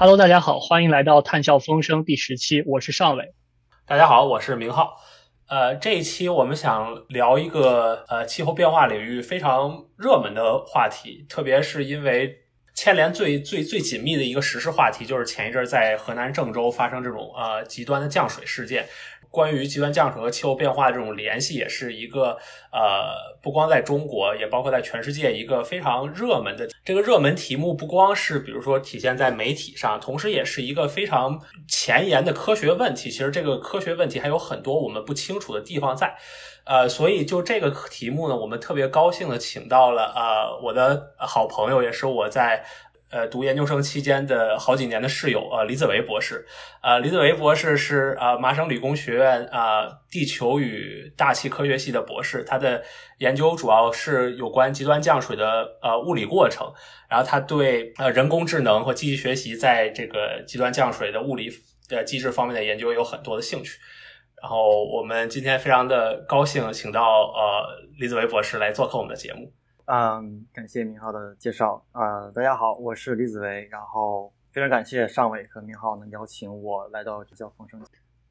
Hello，大家好，欢迎来到探笑风声第十期，我是尚伟。大家好，我是明浩。呃，这一期我们想聊一个呃气候变化领域非常热门的话题，特别是因为牵连最最最紧密的一个实事话题，就是前一阵在河南郑州发生这种呃极端的降水事件。关于极端降水和气候变化这种联系，也是一个呃，不光在中国，也包括在全世界一个非常热门的这个热门题目。不光是比如说体现在媒体上，同时也是一个非常前沿的科学问题。其实这个科学问题还有很多我们不清楚的地方在。呃，所以就这个题目呢，我们特别高兴的请到了呃我的好朋友，也是我在。呃，读研究生期间的好几年的室友，呃，李子维博士，呃，李子维博士是呃麻省理工学院啊地球与大气科学系的博士，他的研究主要是有关极端降水的呃物理过程，然后他对呃人工智能和机器学习在这个极端降水的物理的机制方面的研究有很多的兴趣，然后我们今天非常的高兴，请到呃李子维博士来做客我们的节目。嗯，感谢明浩的介绍啊！大家好，我是李子维，然后非常感谢尚伟和明浩能邀请我来到这叫风声。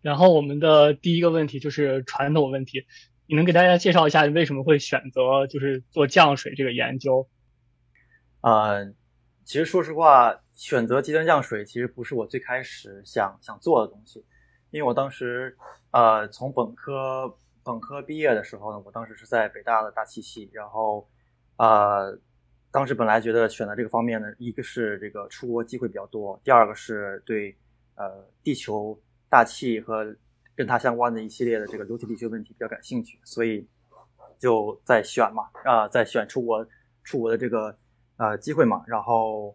然后我们的第一个问题就是传统问题，你能给大家介绍一下你为什么会选择就是做降水这个研究？呃，其实说实话，选择极端降水其实不是我最开始想想做的东西，因为我当时呃从本科本科毕业的时候呢，我当时是在北大的大气系，然后。呃，当时本来觉得选择这个方面呢，一个是这个出国机会比较多，第二个是对呃地球大气和跟它相关的一系列的这个流体力学问题比较感兴趣，所以就在选嘛，啊，在选出国出国的这个呃机会嘛，然后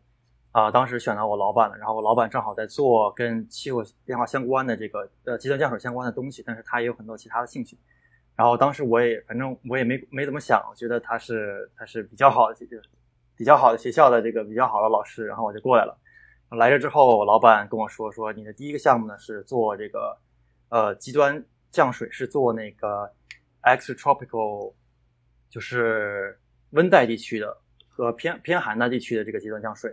啊，当时选了我老板了，然后我老板正好在做跟气候变化相关的这个呃极端降水相关的东西，但是他也有很多其他的兴趣。然后当时我也反正我也没没怎么想，我觉得他是他是比较好的，就比较好的学校的这个比较好的老师，然后我就过来了。来这之后，老板跟我说说，你的第一个项目呢是做这个呃极端降水，是做那个 extratropical，就是温带地区的和偏偏寒的地区的这个极端降水。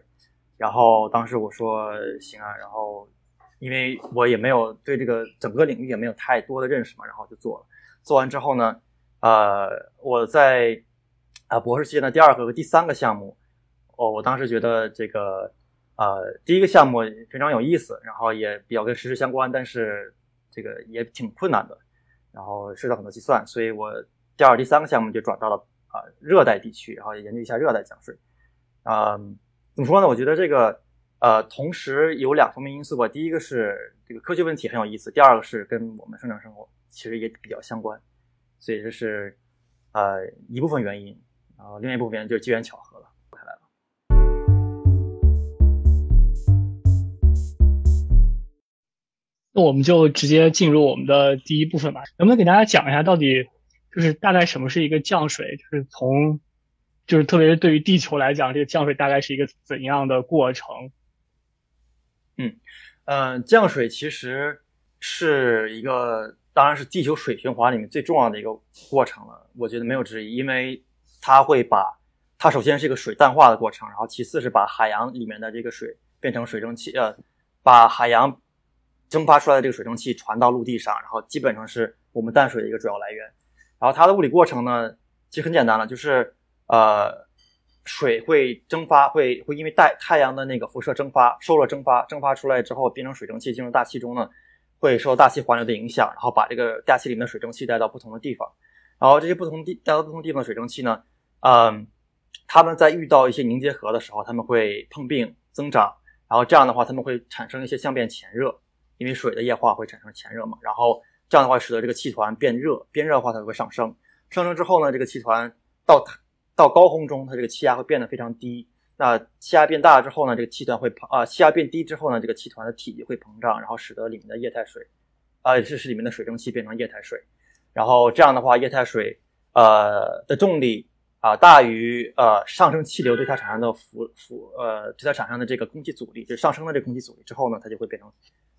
然后当时我说行啊，然后因为我也没有对这个整个领域也没有太多的认识嘛，然后就做了。做完之后呢，呃，我在啊博士期间的第二个和第三个项目，哦，我当时觉得这个呃第一个项目非常有意思，然后也比较跟实时相关，但是这个也挺困难的，然后涉及到很多计算，所以我第二、第三个项目就转到了啊热带地区，然后研究一下热带降水。啊，怎么说呢？我觉得这个呃同时有两方面因素吧，第一个是这个科学问题很有意思，第二个是跟我们生产生活。其实也比较相关，所以这是呃一部分原因，然后另外一部分原因就是机缘巧合了，开来了。那我们就直接进入我们的第一部分吧，能不能给大家讲一下到底就是大概什么是一个降水？就是从就是特别是对于地球来讲，这个降水大概是一个怎样的过程？嗯嗯，降水其实是一个。当然是地球水循环里面最重要的一个过程了，我觉得没有之一，因为它会把它首先是一个水淡化的过程，然后其次是把海洋里面的这个水变成水蒸气，呃，把海洋蒸发出来的这个水蒸气传到陆地上，然后基本上是我们淡水的一个主要来源。然后它的物理过程呢，其实很简单了，就是呃，水会蒸发，会会因为带太阳的那个辐射蒸发，受热蒸发，蒸发出来之后变成水蒸气进入大气中呢。会受大气环流的影响，然后把这个大气里面的水蒸气带到不同的地方，然后这些不同地带到不同地方的水蒸气呢，嗯，它们在遇到一些凝结核的时候，它们会碰并增长，然后这样的话，它们会产生一些相变潜热，因为水的液化会产生潜热嘛，然后这样的话使得这个气团变热，变热的话它就会上升，上升之后呢，这个气团到到高空中，它这个气压会变得非常低。那气压变大之后呢，这个气团会膨啊，气压变低之后呢，这个气团的体积会膨胀，然后使得里面的液态水，啊，这是里面的水蒸气变成液态水，然后这样的话，液态水呃的重力啊大于呃上升气流对它产生的浮浮呃对它产生的这个空气阻力，就上升的这个空气阻力之后呢，它就会变成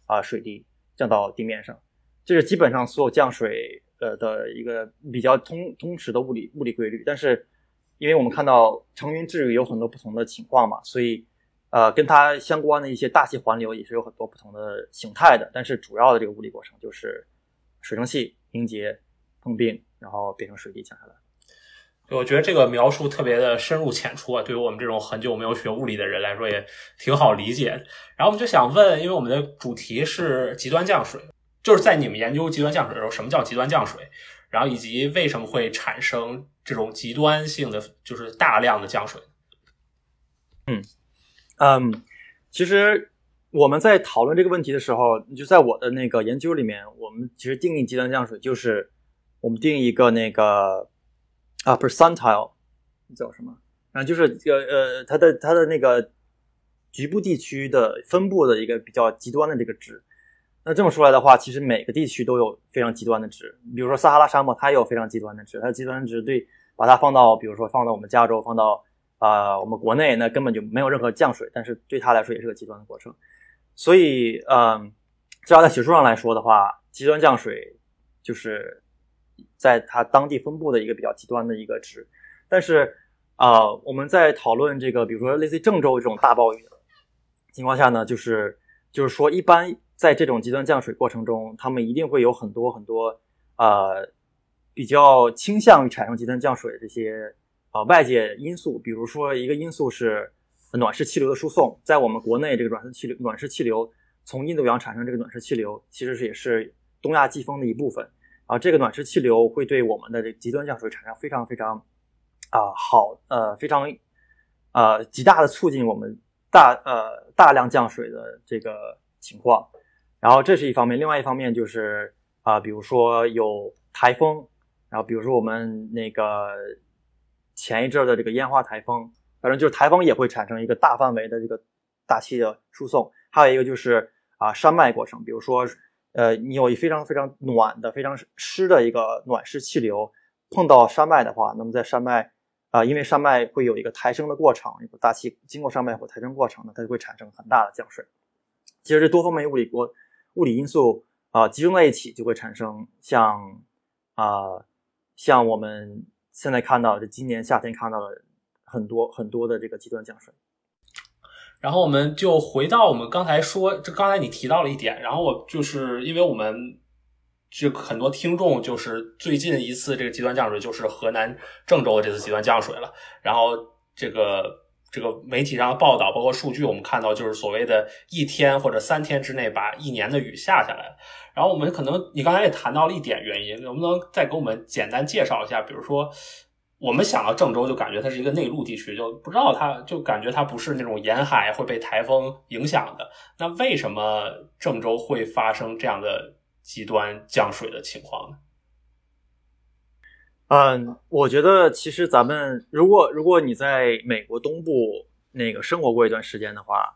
啊水滴降到地面上，这是基本上所有降水呃的一个比较通通识的物理物理规律，但是。因为我们看到成云致雨有很多不同的情况嘛，所以，呃，跟它相关的一些大气环流也是有很多不同的形态的，但是主要的这个物理过程就是水蒸气凝结、碰冰，然后变成水滴降下来。我觉得这个描述特别的深入浅出啊，对于我们这种很久没有学物理的人来说也挺好理解。然后我们就想问，因为我们的主题是极端降水，就是在你们研究极端降水的时候，什么叫极端降水？然后以及为什么会产生这种极端性的，就是大量的降水？嗯。嗯，其实我们在讨论这个问题的时候，就在我的那个研究里面，我们其实定义极端降水就是我们定一个那个啊，percentile 叫什么？然后就是呃呃，它的它的那个局部地区的分布的一个比较极端的这个值。那这么说来的话，其实每个地区都有非常极端的值。比如说撒哈拉沙漠，它也有非常极端的值。它的极端值对，把它放到比如说放到我们加州，放到。啊，我们国内那根本就没有任何降水，但是对它来说也是个极端的过程。所以，嗯，至少在学术上来说的话，极端降水就是在它当地分布的一个比较极端的一个值。但是，啊，我们在讨论这个，比如说类似于郑州这种大暴雨的情况下呢，就是就是说，一般在这种极端降水过程中，他们一定会有很多很多呃比较倾向于产生极端降水的这些。呃，外界因素，比如说一个因素是暖湿气流的输送，在我们国内这个暖湿气流，暖湿气流从印度洋产生这个暖湿气流，其实是也是东亚季风的一部分。啊，这个暖湿气流会对我们的这极端降水产生非常非常啊好呃非常呃极大的促进我们大呃大量降水的这个情况。然后这是一方面，另外一方面就是啊，比如说有台风，然后比如说我们那个。前一阵的这个烟花台风，反正就是台风也会产生一个大范围的这个大气的输送。还有一个就是啊山脉过程，比如说呃你有一非常非常暖的、非常湿的一个暖湿气流碰到山脉的话，那么在山脉啊，因为山脉会有一个抬升的过程，一个大气经过山脉或抬升过程呢，它就会产生很大的降水。其实这多方面物理国物理因素啊集中在一起，就会产生像啊像我们。现在看到，这今年夏天看到的很多很多的这个极端降水。然后我们就回到我们刚才说，这刚才你提到了一点，然后我就是因为我们这很多听众就是最近一次这个极端降水就是河南郑州的这次极端降水了，然后这个。这个媒体上的报道，包括数据，我们看到就是所谓的一天或者三天之内把一年的雨下下来。然后我们可能你刚才也谈到了一点原因，能不能再给我们简单介绍一下？比如说，我们想到郑州就感觉它是一个内陆地区，就不知道它就感觉它不是那种沿海会被台风影响的。那为什么郑州会发生这样的极端降水的情况呢？嗯，我觉得其实咱们如果如果你在美国东部那个生活过一段时间的话，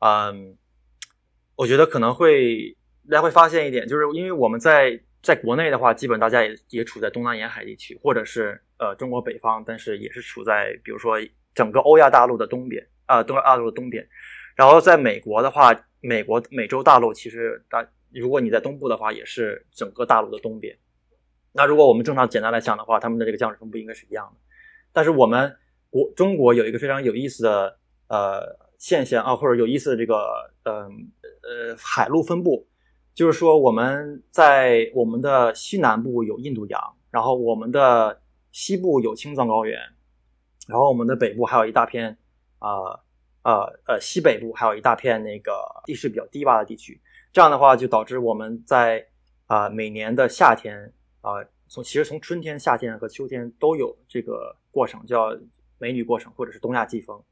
嗯，我觉得可能会大家会发现一点，就是因为我们在在国内的话，基本大家也也处在东南沿海地区，或者是呃中国北方，但是也是处在比如说整个欧亚大陆的东边啊，东亚大陆的东边。然后在美国的话，美国美洲大陆其实大，如果你在东部的话，也是整个大陆的东边。那如果我们正常简单来讲的话，他们的这个降水分布应该是一样的。但是我们国中国有一个非常有意思的呃现象啊，或者有意思的这个呃呃海陆分布，就是说我们在我们的西南部有印度洋，然后我们的西部有青藏高原，然后我们的北部还有一大片啊呃呃西北部还有一大片那个地势比较低洼的地区。这样的话就导致我们在啊每年的夏天。啊，从其实从春天、夏天和秋天都有这个过程，叫美女过程，或者是东亚季风。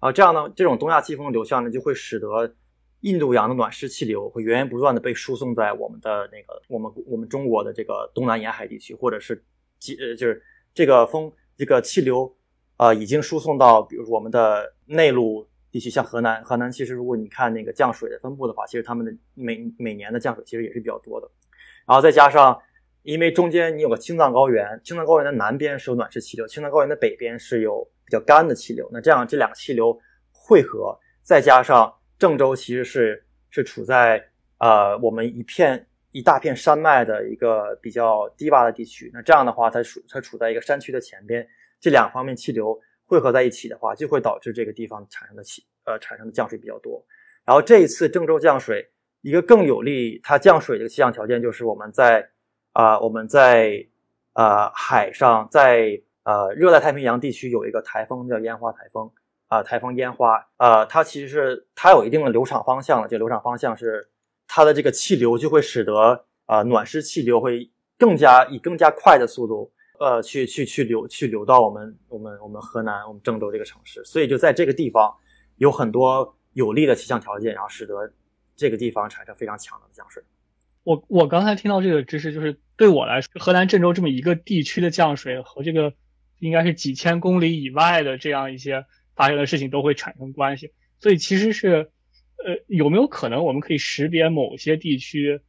啊，这样呢，这种东亚季风的流向呢，就会使得印度洋的暖湿气流会源源不断的被输送在我们的那个我们我们中国的这个东南沿海地区，或者是几呃就是这个风这个气流啊，已经输送到比如说我们的内陆地区，像河南，河南其实如果你看那个降水的分布的话，其实他们的每每年的降水其实也是比较多的，然后再加上。因为中间你有个青藏高原，青藏高原的南边是有暖湿气流，青藏高原的北边是有比较干的气流。那这样这两个气流汇合，再加上郑州其实是是处在呃我们一片一大片山脉的一个比较低洼的地区。那这样的话，它处它处在一个山区的前边，这两方面气流汇合在一起的话，就会导致这个地方产生的气呃产生的降水比较多。然后这一次郑州降水，一个更有利它降水的气象条件就是我们在啊我们在呃海上在呃热带太平洋地区有一个台风叫烟花台风啊台风烟花啊它其实是它有一定的流场方向的，这个流场方向是它的这个气流就会使得啊暖湿气流会更加以更加快的速度。呃，去去去流去流到我们我们我们河南我们郑州这个城市，所以就在这个地方有很多有利的气象条件，然后使得这个地方产生非常强的降水。我我刚才听到这个知识，就是对我来说，河南郑州这么一个地区的降水和这个应该是几千公里以外的这样一些发生的事情都会产生关系。所以其实是，呃，有没有可能我们可以识别某些地区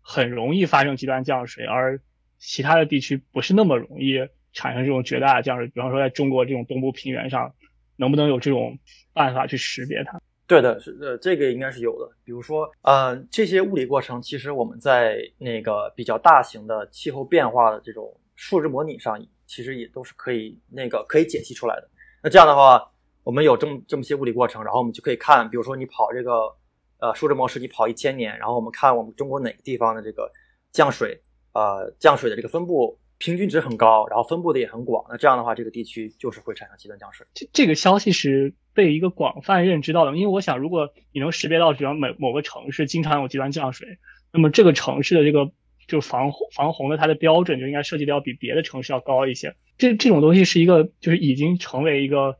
很容易发生极端降水，而其他的地区不是那么容易产生这种绝大的降水，比方说在中国这种东部平原上，能不能有这种办法去识别它？对的，是呃，这个应该是有的。比如说，呃，这些物理过程，其实我们在那个比较大型的气候变化的这种数值模拟上，其实也都是可以那个可以解析出来的。那这样的话，我们有这么这么些物理过程，然后我们就可以看，比如说你跑这个呃数值模式，你跑一千年，然后我们看我们中国哪个地方的这个降水。呃，降水的这个分布平均值很高，然后分布的也很广。那这样的话，这个地区就是会产生极端降水。这这个消息是被一个广泛认知到的，因为我想，如果你能识别到，比方某某个城市经常有极端降水，那么这个城市的这个就防防洪的它的标准就应该设计的要比别的城市要高一些。这这种东西是一个就是已经成为一个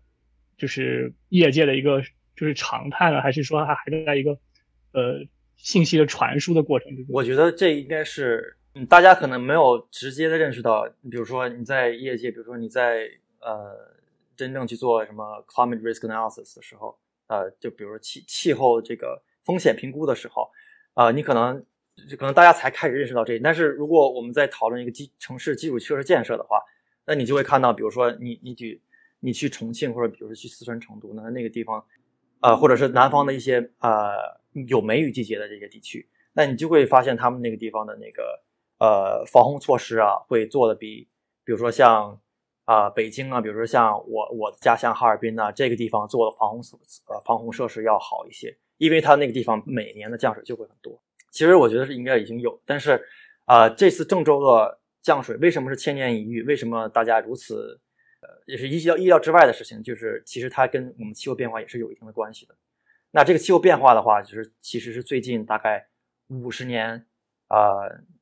就是业界的一个就是常态了，还是说它还在一个呃信息的传输的过程中？我觉得这应该是。嗯，大家可能没有直接的认识到，比如说你在业界，比如说你在呃真正去做什么 climate risk analysis 的时候，呃，就比如说气气候这个风险评估的时候，啊，你可能就可能大家才开始认识到这。但是如果我们在讨论一个基城市基础设施建设的话，那你就会看到，比如说你你举你去重庆或者比如说去四川成都，那那个地方，呃，或者是南方的一些呃有梅雨季节的这些地区，那你就会发现他们那个地方的那个。呃，防洪措施啊，会做的比，比如说像啊北京啊，比如说像我我的家乡哈尔滨呐，这个地方做的防洪呃防洪设施要好一些，因为它那个地方每年的降水就会很多。其实我觉得是应该已经有，但是啊这次郑州的降水为什么是千年一遇？为什么大家如此呃也是意料意料之外的事情？就是其实它跟我们气候变化也是有一定的关系的。那这个气候变化的话，就是其实是最近大概五十年啊。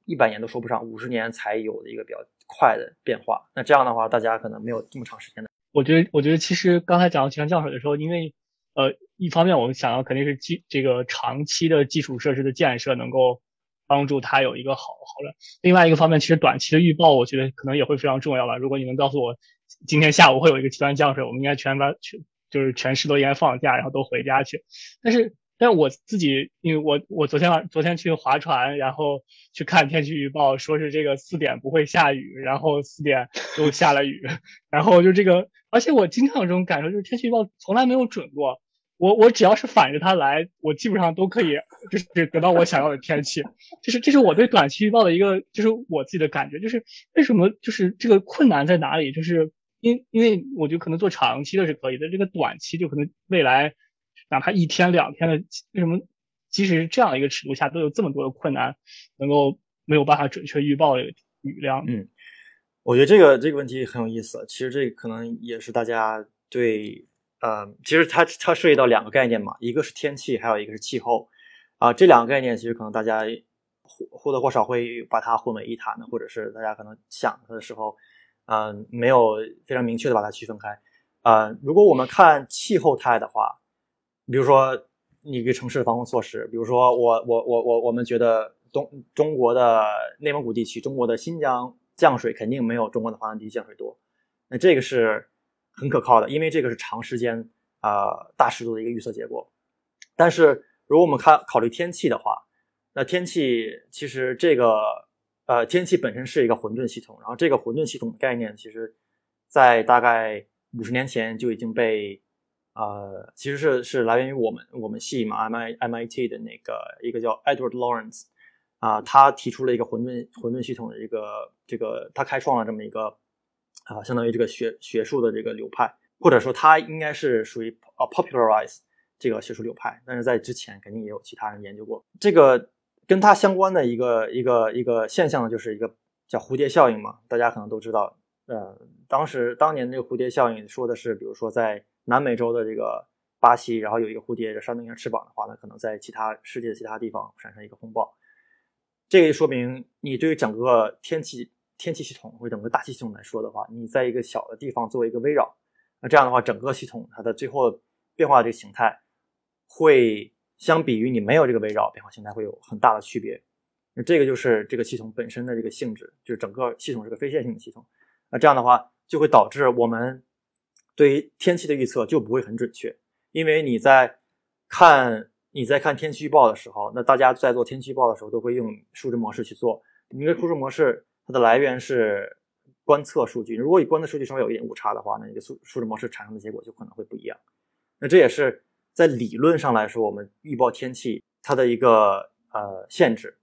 一百年都说不上，五十年才有的一个比较快的变化。那这样的话，大家可能没有这么长时间的。我觉得，我觉得其实刚才讲到极端降水的时候，因为呃，一方面我们想要肯定是基这个长期的基础设施的建设能够帮助它有一个好好的。另外一个方面，其实短期的预报，我觉得可能也会非常重要吧。如果你能告诉我今天下午会有一个极端降水，我们应该全班全就是全市都应该放假，然后都回家去。但是。但我自己，因为我我昨天晚昨天去划船，然后去看天气预报，说是这个四点不会下雨，然后四点又下了雨，然后就这个，而且我经常有这种感受，就是天气预报从来没有准过。我我只要是反着它来，我基本上都可以就是得到我想要的天气。就是这是我对短期预报的一个，就是我自己的感觉，就是为什么就是这个困难在哪里？就是因因为我觉得可能做长期的是可以的，这个短期就可能未来。哪怕一天两天的，为什么即使是这样一个尺度下，都有这么多的困难，能够没有办法准确预报这个雨量？嗯，我觉得这个这个问题很有意思。其实这可能也是大家对，呃，其实它它涉及到两个概念嘛，一个是天气，还有一个是气候。啊，这两个概念其实可能大家或或多或少会把它混为一谈的，或者是大家可能想它的时候，嗯，没有非常明确的把它区分开。啊，如果我们看气候态的话。比如说，你一个城市的防洪措施，比如说我我我我我们觉得东中国的内蒙古地区，中国的新疆降水肯定没有中国的华南地区降水多，那这个是很可靠的，因为这个是长时间啊大尺度的一个预测结果。但是如果我们看考虑天气的话，那天气其实这个呃天气本身是一个混沌系统，然后这个混沌系统的概念，其实在大概五十年前就已经被。呃，其实是是来源于我们我们系嘛，M I M I T 的那个一个叫 Edward Lawrence，啊，他提出了一个混沌混沌系统的一个这个，他开创了这么一个啊，相当于这个学学术的这个流派，或者说他应该是属于啊 popularize 这个学术流派，但是在之前肯定也有其他人研究过这个。跟他相关的一个一个一个现象呢，就是一个叫蝴蝶效应嘛，大家可能都知道。呃，当时当年这个蝴蝶效应说的是，比如说在南美洲的这个巴西，然后有一个蝴蝶扇动一下翅膀的话，呢可能在其他世界的其他地方产生一个风暴。这个说明你对于整个天气天气系统或者整个大气系统来说的话，你在一个小的地方作为一个围绕，那这样的话，整个系统它的最后变化的这个形态，会相比于你没有这个围绕变化形态会有很大的区别。那这个就是这个系统本身的这个性质，就是整个系统是个非线性的系统。那这样的话，就会导致我们对于天气的预测就不会很准确，因为你在看你在看天气预报的时候，那大家在做天气预报的时候都会用数值模式去做。你个数值模式它的来源是观测数据，如果你观测数据稍微有一点误差的话，那你的数数值模式产生的结果就可能会不一样。那这也是在理论上来说，我们预报天气它的一个呃限制。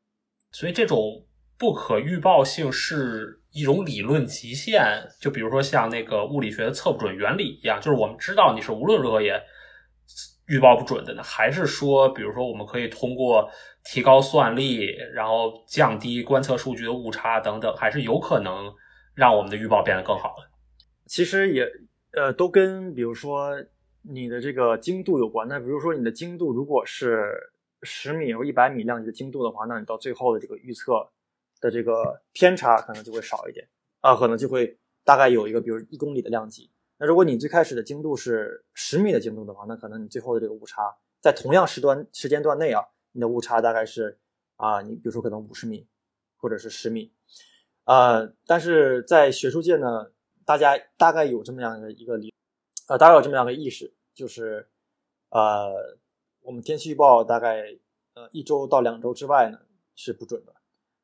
所以这种不可预报性是。一种理论极限，就比如说像那个物理学的测不准原理一样，就是我们知道你是无论如何也预报不准的呢，还是说，比如说我们可以通过提高算力，然后降低观测数据的误差等等，还是有可能让我们的预报变得更好的。其实也呃，都跟比如说你的这个精度有关。那比如说你的精度如果是十米或一百米量级的精度的话，那你到最后的这个预测。的这个偏差可能就会少一点啊，可能就会大概有一个，比如一公里的量级。那如果你最开始的精度是十米的精度的话，那可能你最后的这个误差在同样时段时间段内啊，你的误差大概是啊，你比如说可能五十米或者是十米。呃，但是在学术界呢，大家大概有这么样的一个理，呃，大概有这么样的意识，就是呃，我们天气预报大概呃一周到两周之外呢是不准的。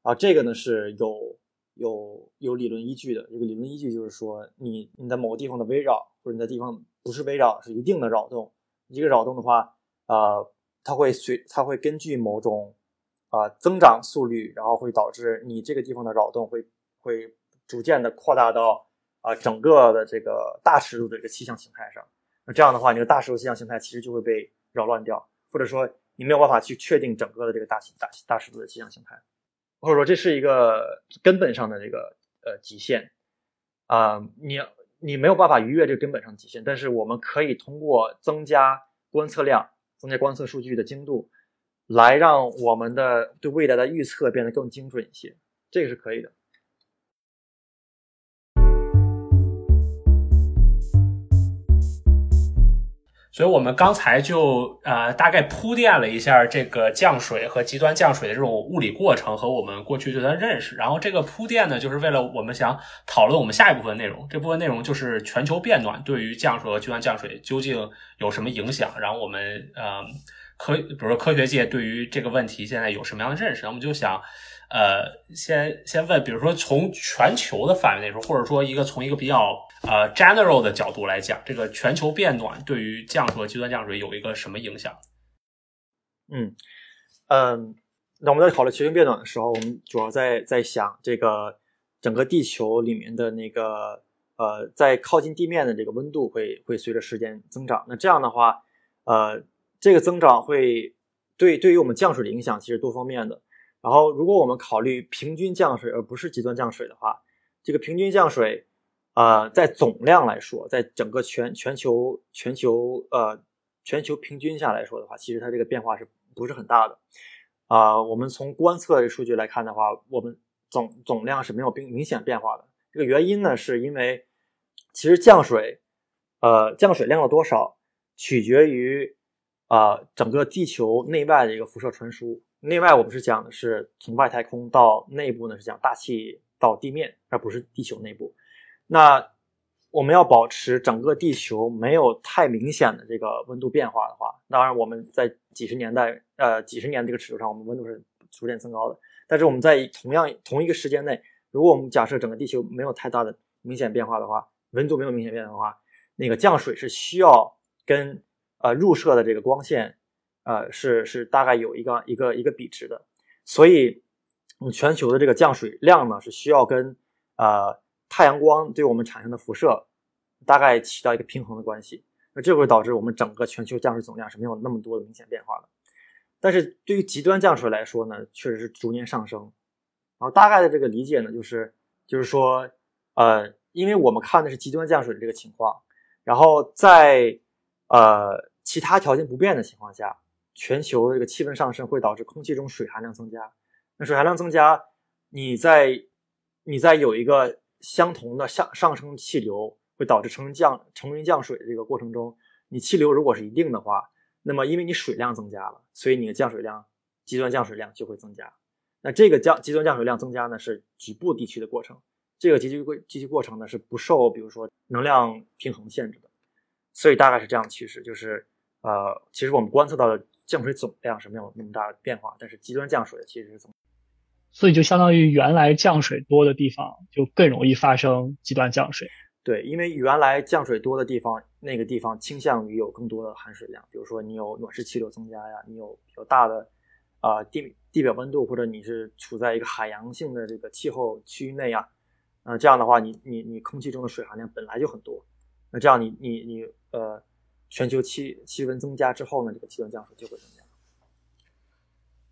啊，这个呢是有有有理论依据的。这个理论依据就是说，你你在某个地方的微绕，或者你在地方不是微绕，是一定的扰动。一个扰动的话，呃，它会随它会根据某种啊增长速率，然后会导致你这个地方的扰动会会逐渐的扩大到啊整个的这个大尺度的这个气象形态上。那这样的话，你的大尺度气象形态其实就会被扰乱掉，或者说你没有办法去确定整个的这个大气大大尺度的气象形态。或者说这是一个根本上的这个呃极限啊，你你没有办法逾越这个根本上极限，但是我们可以通过增加观测量、增加观测数据的精度，来让我们的对未来的预测变得更精准一些，这个是可以的。所以我们刚才就呃大概铺垫了一下这个降水和极端降水的这种物理过程和我们过去对它认识，然后这个铺垫呢，就是为了我们想讨论我们下一部分内容。这部分内容就是全球变暖对于降水和极端降水究竟有什么影响，然后我们呃科比如说科学界对于这个问题现在有什么样的认识，那我们就想。呃，先先问，比如说从全球的范围内说，或者说一个从一个比较呃 general 的角度来讲，这个全球变暖对于降水、极端降水有一个什么影响？嗯嗯，那我们在考虑全球变暖的时候，我们主要在在想这个整个地球里面的那个呃，在靠近地面的这个温度会会随着时间增长。那这样的话，呃，这个增长会对对于我们降水的影响其实多方面的。然后，如果我们考虑平均降水而不是极端降水的话，这个平均降水，呃，在总量来说，在整个全全球全球呃全球平均下来说的话，其实它这个变化是不是很大的？啊，我们从观测的数据来看的话，我们总总量是没有明明显变化的。这个原因呢，是因为其实降水，呃，降水量的多少取决于啊整个地球内外的一个辐射传输。另外我们是讲的是从外太空到内部呢，是讲大气到地面，而不是地球内部。那我们要保持整个地球没有太明显的这个温度变化的话，当然我们在几十年代，呃，几十年这个尺度上，我们温度是逐渐增高的。但是我们在同样同一个时间内，如果我们假设整个地球没有太大的明显变化的话，温度没有明显变化的话，那个降水是需要跟呃入射的这个光线。呃，是是大概有一个一个一个比值的，所以，嗯，全球的这个降水量呢，是需要跟呃太阳光对我们产生的辐射大概起到一个平衡的关系。那这会导致我们整个全球降水总量是没有那么多的明显变化的。但是对于极端降水来说呢，确实是逐年上升。然后大概的这个理解呢，就是就是说，呃，因为我们看的是极端降水的这个情况，然后在呃其他条件不变的情况下，全球这个气温上升会导致空气中水含量增加。那水含量增加，你在你在有一个相同的上上升气流，会导致成降成云降水的这个过程中，你气流如果是一定的话。那么，因为你水量增加了，所以你的降水量、极端降水量就会增加。那这个降极端降水量增加呢，是局部地区的过程。这个集聚过集聚过程呢，是不受比如说能量平衡限制的。所以大概是这样的趋势，就是呃，其实我们观测到的降水总量是没有那么大的变化，但是极端降水其实是增。所以就相当于原来降水多的地方，就更容易发生极端降水。对，因为原来降水多的地方，那个地方倾向于有更多的含水量，比如说你有暖湿气流增加呀，你有比较大的啊地地表温度，或者你是处在一个海洋性的这个气候区域内啊，呃，这样的话，你你你空气中的水含量本来就很多，那这样你你你呃，全球气气温增加之后呢，这个气温降水就会增加。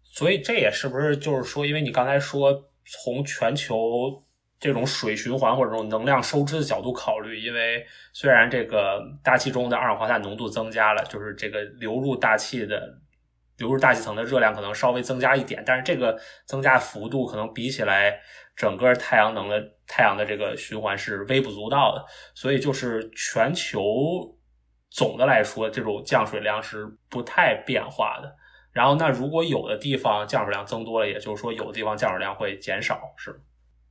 所以这也是不是就是说，因为你刚才说从全球。这种水循环或者这种能量收支的角度考虑，因为虽然这个大气中的二氧化碳浓度增加了，就是这个流入大气的流入大气层的热量可能稍微增加一点，但是这个增加幅度可能比起来整个太阳能的太阳的这个循环是微不足道的，所以就是全球总的来说，这种降水量是不太变化的。然后，那如果有的地方降水量增多了，也就是说有的地方降水量会减少，是？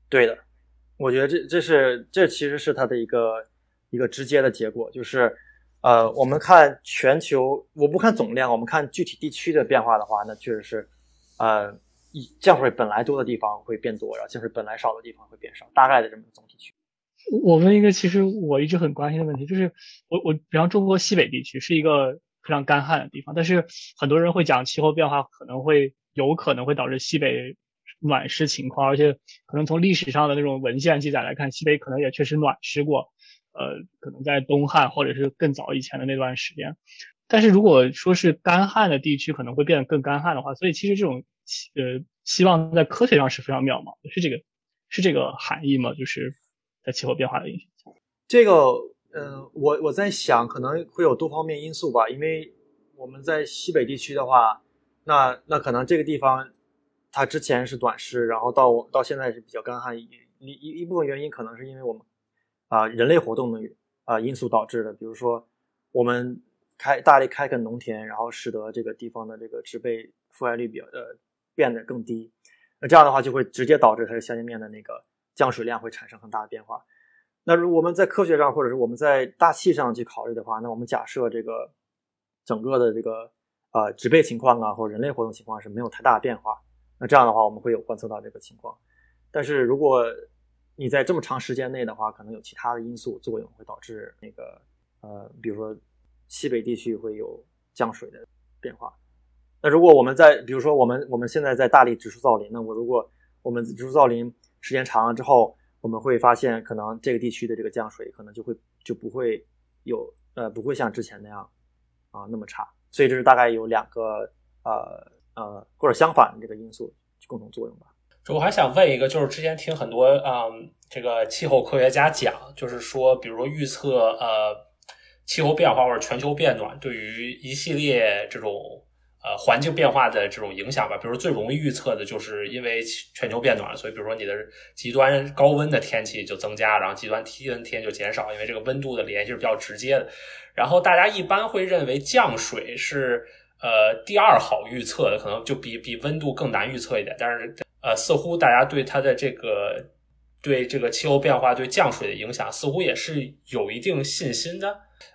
对的。我觉得这这是这其实是它的一个一个直接的结果，就是呃，我们看全球，我不看总量，我们看具体地区的变化的话，那确实是呃，降水本来多的地方会变多，然后降水本来少的地方会变少，大概的这么总。我问一个其实我一直很关心的问题，就是我我比方中国西北地区是一个非常干旱的地方，但是很多人会讲气候变化可能会有可能会导致西北。暖湿情况，而且可能从历史上的那种文献记载来看，西北可能也确实暖湿过，呃，可能在东汉或者是更早以前的那段时间。但是如果说是干旱的地区可能会变得更干旱的话，所以其实这种呃希望在科学上是非常渺茫的，是这个是这个含义吗？就是在气候变化的影响，这个呃，我我在想可能会有多方面因素吧，因为我们在西北地区的话，那那可能这个地方。它之前是短湿，然后到到现在是比较干旱，一一一部分原因可能是因为我们啊人类活动的啊因素导致的，比如说我们开大力开垦农田，然后使得这个地方的这个植被覆盖率比较呃变得更低，那这样的话就会直接导致它的相间面的那个降水量会产生很大的变化。那如果我们在科学上或者是我们在大气上去考虑的话，那我们假设这个整个的这个呃植被情况啊或人类活动情况是没有太大的变化。那这样的话，我们会有观测到这个情况，但是如果你在这么长时间内的话，可能有其他的因素作用，会导致那个呃，比如说西北地区会有降水的变化。那如果我们在，比如说我们我们现在在大力植树造林，那我如果我们植树造林时间长了之后，我们会发现可能这个地区的这个降水可能就会就不会有呃不会像之前那样啊那么差。所以这是大概有两个呃。呃，或者相反的这个因素共同作用吧。我还想问一个，就是之前听很多嗯，这个气候科学家讲，就是说，比如说预测呃气候变化或者全球变暖对于一系列这种呃环境变化的这种影响吧。比如最容易预测的就是因为全球变暖，所以比如说你的极端高温的天气就增加，然后极端低温天就减少，因为这个温度的联系是比较直接的。然后大家一般会认为降水是。呃，第二好预测的可能就比比温度更难预测一点，但是呃，似乎大家对它的这个对这个气候变化对降水的影响，似乎也是有一定信心的。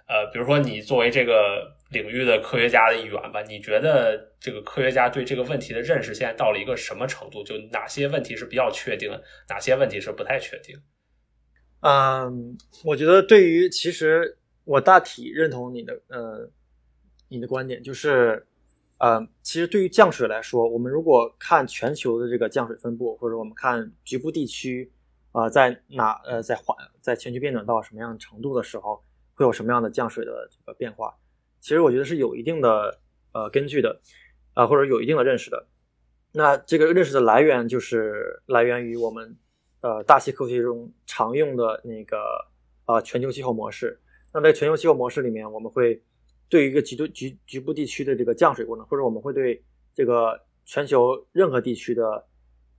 呃，比如说你作为这个领域的科学家的一员吧，你觉得这个科学家对这个问题的认识现在到了一个什么程度？就哪些问题是比较确定，哪些问题是不太确定？嗯，我觉得对于其实我大体认同你的呃。你的观点就是，呃，其实对于降水来说，我们如果看全球的这个降水分布，或者我们看局部地区，啊，在哪呃，在环在全球变暖到什么样程度的时候，会有什么样的降水的这个变化。其实我觉得是有一定的呃根据的，啊或者有一定的认识的。那这个认识的来源就是来源于我们呃大气科学中常用的那个呃全球气候模式。那在全球气候模式里面，我们会对于一个局局局部地区的这个降水过程，或者我们会对这个全球任何地区的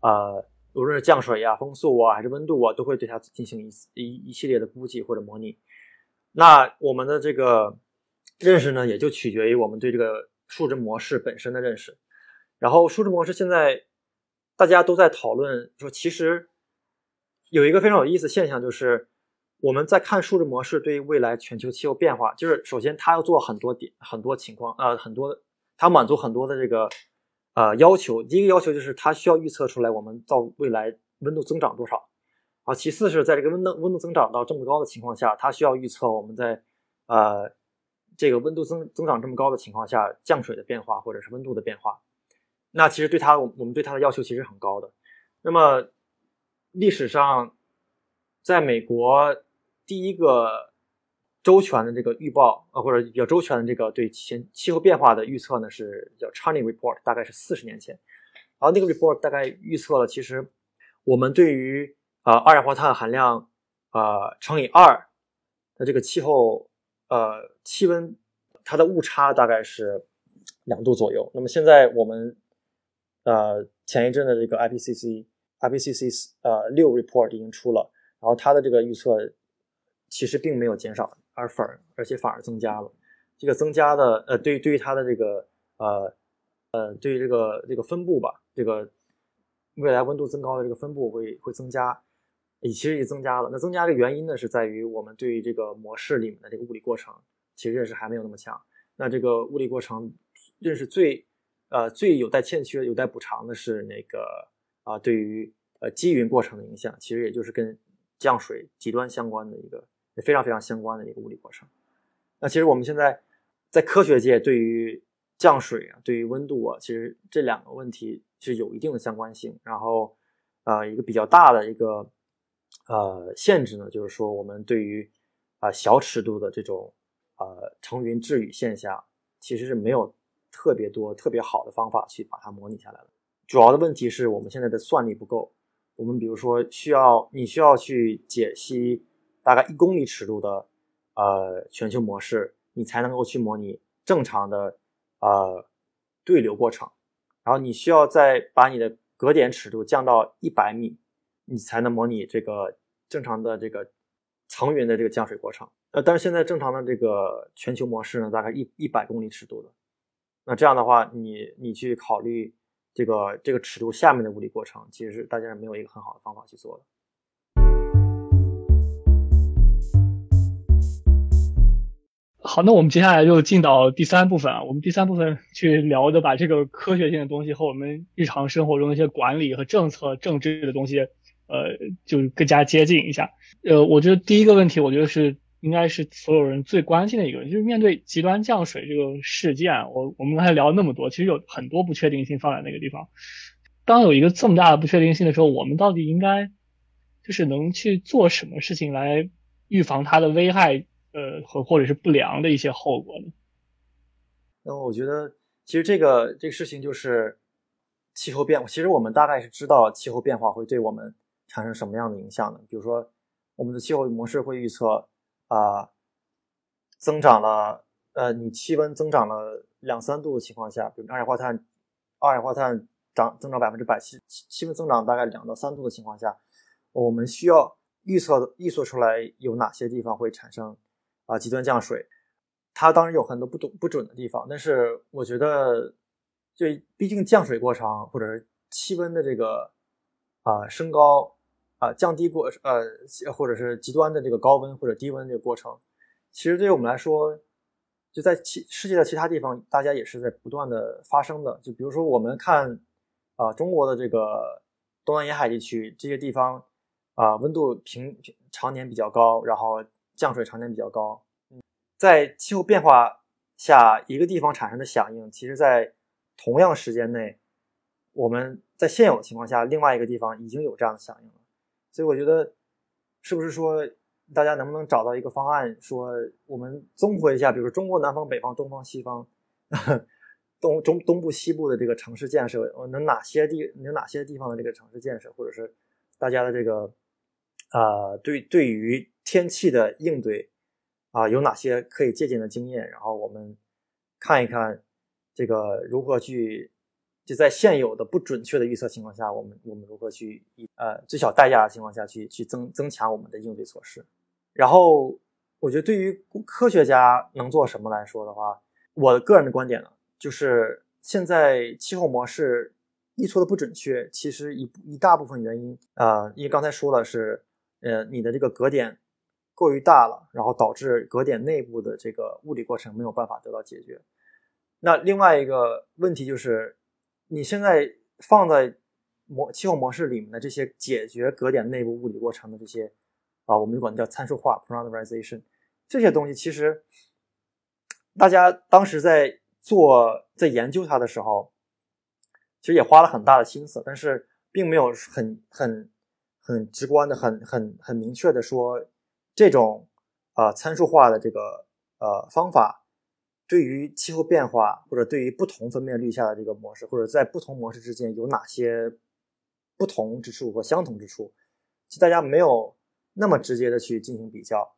呃无论是降水呀、风速啊还是温度啊，都会对它进行一一一系列的估计或者模拟。那我们的这个认识呢，也就取决于我们对这个数值模式本身的认识。然后数值模式现在大家都在讨论说，其实有一个非常有意思现象，就是我们在看数值模式对于未来全球气候变化，就是首先它要做很多点很多情况，呃，很多它满足很多的这个呃要求。第一个要求就是它需要预测出来我们到未来温度增长多少啊。其次是在这个温度温度增长到这么高的情况下，它需要预测我们在呃这个温度增增长这么高的情况下降水的变化或者是温度的变化。那其实对它，我们对它的要求其实很高的。那么历史上，在美国第一个周全的这个预报，呃，或者比较周全的这个对气气候变化的预测呢，是叫 Charney Report，大概是四十年前。然后那个 report 大概预测了，其实我们对于呃二氧化碳含量呃乘以二的这个气候呃气温，它的误差大概是两度左右。那么现在我们呃，前一阵的这个 IPCC IPCC 呃六 report 已经出了，然后它的这个预测其实并没有减少，而反而而且反而增加了。这个增加的呃，对于对于它的这个呃呃，对于这个这个分布吧，这个未来温度增高的这个分布会会增加，也其实也增加了。那增加的原因呢，是在于我们对于这个模式里面的这个物理过程其实认识还没有那么强。那这个物理过程认识最。呃，最有待欠缺、有待补偿的是那个啊，对于呃积云过程的影响，其实也就是跟降水极端相关的一个非常非常相关的一个物理过程。那其实我们现在在科学界对于降水啊、对于温度啊，其实这两个问题是有一定的相关性。然后呃，一个比较大的一个呃限制呢，就是说我们对于啊小尺度的这种呃成云致雨现象，其实是没有。特别多、特别好的方法去把它模拟下来了。主要的问题是我们现在的算力不够。我们比如说需要你需要去解析大概一公里尺度的呃全球模式，你才能够去模拟正常的呃对流过程。然后你需要再把你的格点尺度降到一百米，你才能模拟这个正常的这个层云的这个降水过程。呃，但是现在正常的这个全球模式呢，大概一一百公里尺度的。那这样的话，你你去考虑这个这个尺度下面的物理过程，其实是大家是没有一个很好的方法去做的。好，那我们接下来就进到第三部分啊。我们第三部分去聊的，把这个科学性的东西和我们日常生活中的一些管理和政策、政治的东西，呃，就更加接近一下。呃，我觉得第一个问题，我觉得是。应该是所有人最关心的一个，就是面对极端降水这个事件，我我们刚才聊了那么多，其实有很多不确定性放在那个地方。当有一个这么大的不确定性的时候，我们到底应该就是能去做什么事情来预防它的危害，呃，和或者是不良的一些后果呢？那我觉得，其实这个这个事情就是气候变化，其实我们大概是知道气候变化会对我们产生什么样的影响呢。比如说，我们的气候模式会预测。啊，增长了，呃，你气温增长了两三度的情况下，比如二氧化碳，二氧化碳涨增长百分之百，气气温增长大概两到三度的情况下，我们需要预测预测出来有哪些地方会产生啊极端降水。它当然有很多不懂不准的地方，但是我觉得，就毕竟降水过程或者是气温的这个啊升高。啊，降低过呃，或者是极端的这个高温或者低温这个过程，其实对于我们来说，就在其世界的其他地方，大家也是在不断的发生的。就比如说我们看啊，中国的这个东南沿海地区这些地方啊，温度平常年比较高，然后降水常年比较高。在气候变化下，一个地方产生的响应，其实在同样时间内，我们在现有的情况下，另外一个地方已经有这样的响应了。所以我觉得，是不是说大家能不能找到一个方案，说我们综合一下，比如说中国南方、北方、东方、西方，东中东部、西部的这个城市建设，能哪些地能哪些地方的这个城市建设，或者是大家的这个啊，对对于天气的应对啊，有哪些可以借鉴的经验，然后我们看一看这个如何去。就在现有的不准确的预测情况下，我们我们如何去以呃最小代价的情况下去去增增强我们的应对措施？然后我觉得对于科学家能做什么来说的话，我个人的观点呢，就是现在气候模式预测的不准确，其实一一大部分原因啊，因为刚才说了是呃你的这个格点过于大了，然后导致格点内部的这个物理过程没有办法得到解决。那另外一个问题就是。你现在放在模气候模式里面的这些解决格点内部物理过程的这些啊，我们就管叫参数化 （parameterization） 这些东西，其实大家当时在做在研究它的时候，其实也花了很大的心思，但是并没有很很很直观的、很很很明确的说这种啊参数化的这个呃方法。对于气候变化，或者对于不同分辨率下的这个模式，或者在不同模式之间有哪些不同之处和相同之处，其实大家没有那么直接的去进行比较，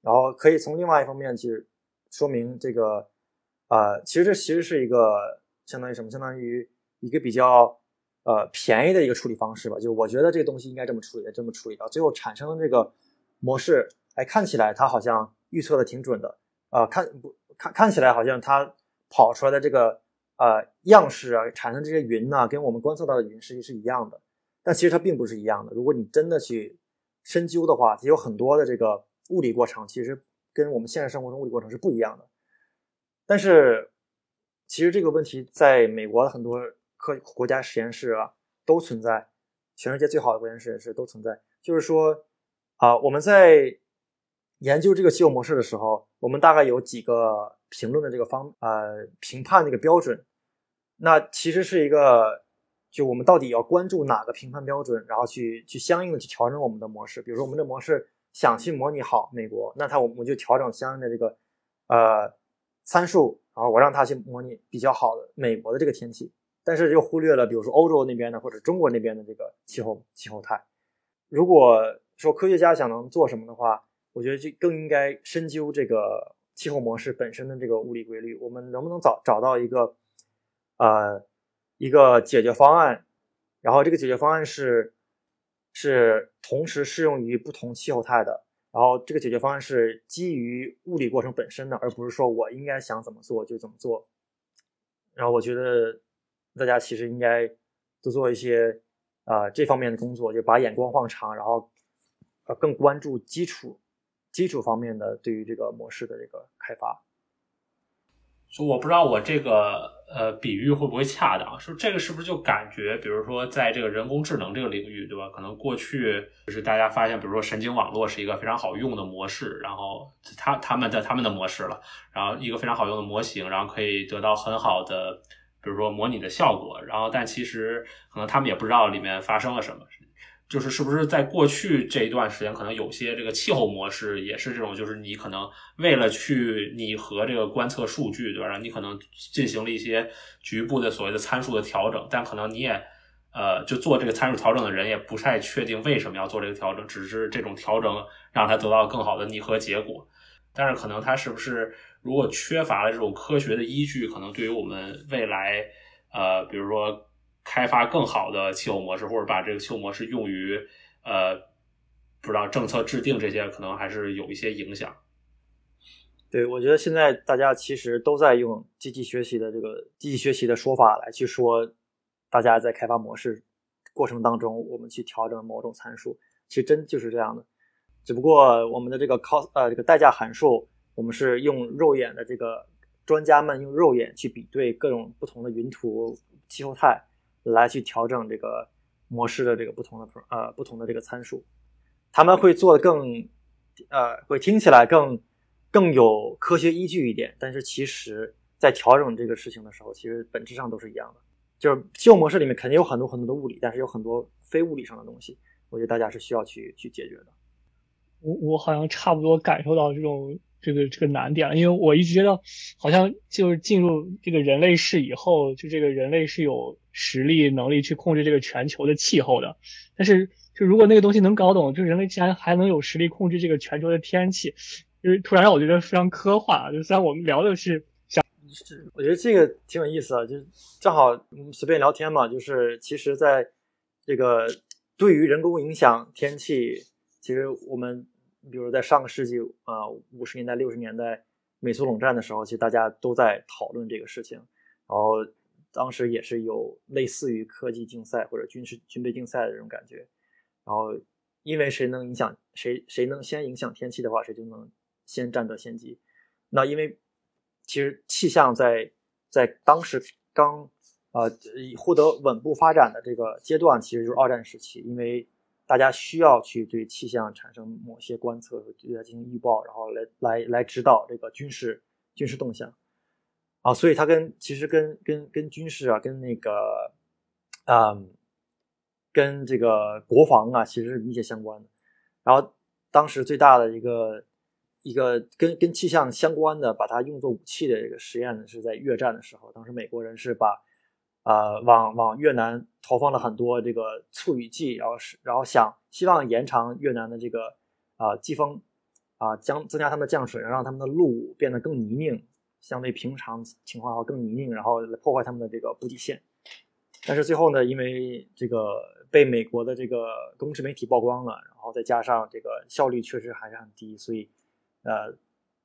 然后可以从另外一方面去说明这个，呃，其实这其实是一个相当于什么？相当于一个比较呃便宜的一个处理方式吧。就我觉得这个东西应该这么处理，这么处理到最后产生的这个模式，哎，看起来它好像预测的挺准的，啊，看不。看看起来好像它跑出来的这个呃样式啊，产生这些云呢，跟我们观测到的云实际是一样的，但其实它并不是一样的。如果你真的去深究的话，有很多的这个物理过程其实跟我们现实生活中物理过程是不一样的。但是其实这个问题在美国的很多科国家实验室啊都存在，全世界最好的国家实验室都存在。就是说啊，我们在研究这个气候模式的时候。我们大概有几个评论的这个方呃评判这个标准，那其实是一个就我们到底要关注哪个评判标准，然后去去相应的去调整我们的模式。比如说我们的模式想去模拟好美国，那它我们就调整相应的这个呃参数，然后我让它去模拟比较好的美国的这个天气，但是又忽略了比如说欧洲那边的或者中国那边的这个气候气候态。如果说科学家想能做什么的话，我觉得就更应该深究这个气候模式本身的这个物理规律，我们能不能找找到一个，呃，一个解决方案，然后这个解决方案是是同时适用于不同气候态的，然后这个解决方案是基于物理过程本身的，而不是说我应该想怎么做就怎么做。然后我觉得大家其实应该多做一些啊这方面的工作，就把眼光放长，然后呃更关注基础。基础方面的对于这个模式的这个开发，就我不知道我这个呃比喻会不会恰当？说这个是不是就感觉，比如说在这个人工智能这个领域，对吧？可能过去就是大家发现，比如说神经网络是一个非常好用的模式，然后他他们的他们的模式了，然后一个非常好用的模型，然后可以得到很好的，比如说模拟的效果，然后但其实可能他们也不知道里面发生了什么。就是是不是在过去这一段时间，可能有些这个气候模式也是这种，就是你可能为了去拟合这个观测数据，对吧？你可能进行了一些局部的所谓的参数的调整，但可能你也呃，就做这个参数调整的人也不太确定为什么要做这个调整，只是这种调整让它得到更好的拟合结果。但是可能它是不是如果缺乏了这种科学的依据，可能对于我们未来呃，比如说。开发更好的气候模式，或者把这个气候模式用于呃，不知道政策制定这些，可能还是有一些影响。对，我觉得现在大家其实都在用机器学习的这个机器学习的说法来去说，大家在开发模式过程当中，我们去调整某种参数，其实真就是这样的。只不过我们的这个 cost 呃这个代价函数，我们是用肉眼的这个专家们用肉眼去比对各种不同的云图气候态。来去调整这个模式的这个不同的呃不同的这个参数，他们会做的更呃会听起来更更有科学依据一点，但是其实在调整这个事情的时候，其实本质上都是一样的。就是气候模式里面肯定有很多很多的物理，但是有很多非物理上的东西，我觉得大家是需要去去解决的。我我好像差不多感受到这种这个这个难点了，因为我一直觉得好像就是进入这个人类世以后，就这个人类是有实力能力去控制这个全球的气候的。但是就如果那个东西能搞懂，就人类竟然还能有实力控制这个全球的天气，就是突然让我觉得非常科幻。就虽然我们聊的是想，我觉得这个挺有意思的，就正好随便聊天嘛，就是其实在这个对于人工影响天气。其实我们，比如在上个世纪啊五十年代六十年代美苏冷战的时候，其实大家都在讨论这个事情。然后当时也是有类似于科技竞赛或者军事军备竞赛的这种感觉。然后因为谁能影响谁，谁能先影响天气的话，谁就能先占得先机。那因为其实气象在在当时刚呃获得稳步发展的这个阶段，其实就是二战时期，因为。大家需要去对气象产生某些观测，对它进行预报，然后来来来指导这个军事军事动向啊，所以它跟其实跟跟跟军事啊，跟那个嗯，跟这个国防啊，其实是密切相关的。然后当时最大的一个一个跟跟气象相关的，把它用作武器的这个实验呢，是在越战的时候，当时美国人是把。呃，往往越南投放了很多这个促雨剂，然后是然后想希望延长越南的这个啊季风，啊将增加他们的降水，让他们的路变得更泥泞，相对平常情况要更泥泞，然后来破坏他们的这个补给线。但是最后呢，因为这个被美国的这个公式媒体曝光了，然后再加上这个效率确实还是很低，所以呃，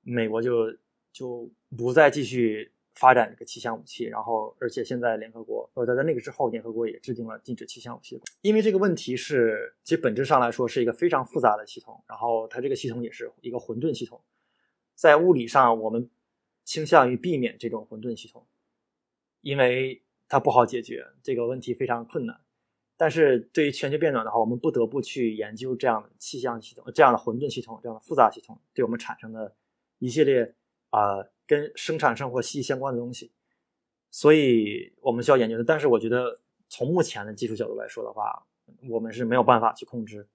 美国就就不再继续。发展这个气象武器，然后而且现在联合国，呃，在在那个之后，联合国也制定了禁止气象武器。因为这个问题是，其实本质上来说是一个非常复杂的系统，然后它这个系统也是一个混沌系统。在物理上，我们倾向于避免这种混沌系统，因为它不好解决，这个问题非常困难。但是对于全球变暖的话，我们不得不去研究这样的气象系统、这样的混沌系统、这样的复杂系统对我们产生的一系列啊。跟生产生活息息相关的东西，所以我们需要研究的。但是我觉得，从目前的技术角度来说的话，我们是没有办法去控制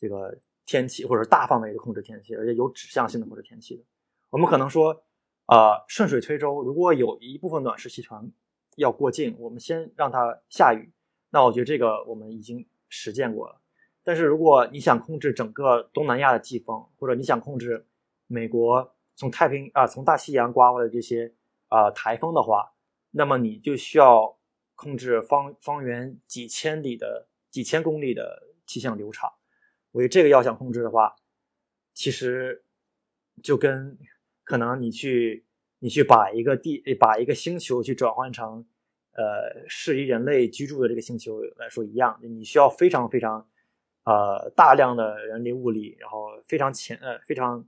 这个天气，或者大范围的控制天气，而且有指向性的控制天气的。我们可能说，呃，顺水推舟，如果有一部分暖湿气团要过境，我们先让它下雨。那我觉得这个我们已经实践过了。但是如果你想控制整个东南亚的季风，或者你想控制美国，从太平啊，从大西洋刮过来这些啊台风的话，那么你就需要控制方方圆几千里的几千公里的气象流场。我觉得这个要想控制的话，其实就跟可能你去你去把一个地把一个星球去转换成呃适宜人类居住的这个星球来说一样，你需要非常非常呃大量的人力物力，然后非常前呃非常。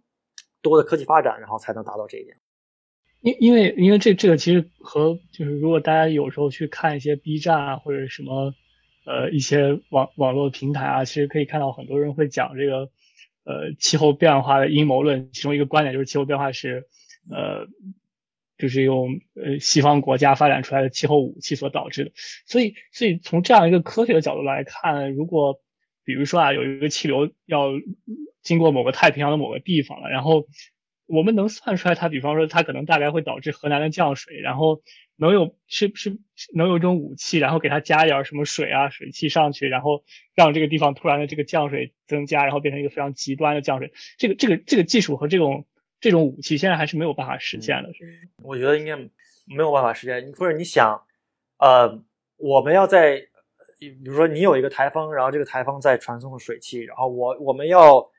多的科技发展，然后才能达到这一点。因因为因为这这个其实和就是如果大家有时候去看一些 B 站啊或者什么呃一些网网络平台啊，其实可以看到很多人会讲这个呃气候变化的阴谋论。其中一个观点就是气候变化是呃就是用呃西方国家发展出来的气候武器所导致的。所以所以从这样一个科学的角度来看，如果比如说啊有一个气流要经过某个太平洋的某个地方了，然后我们能算出来，它比方说它可能大概会导致河南的降水，然后能有是是能有一种武器，然后给它加点什么水啊水汽上去，然后让这个地方突然的这个降水增加，然后变成一个非常极端的降水。这个这个这个技术和这种这种武器现在还是没有办法实现的。我觉得应该没有办法实现，或者你想，呃，我们要在比如说你有一个台风，然后这个台风在传送水汽，然后我我们要。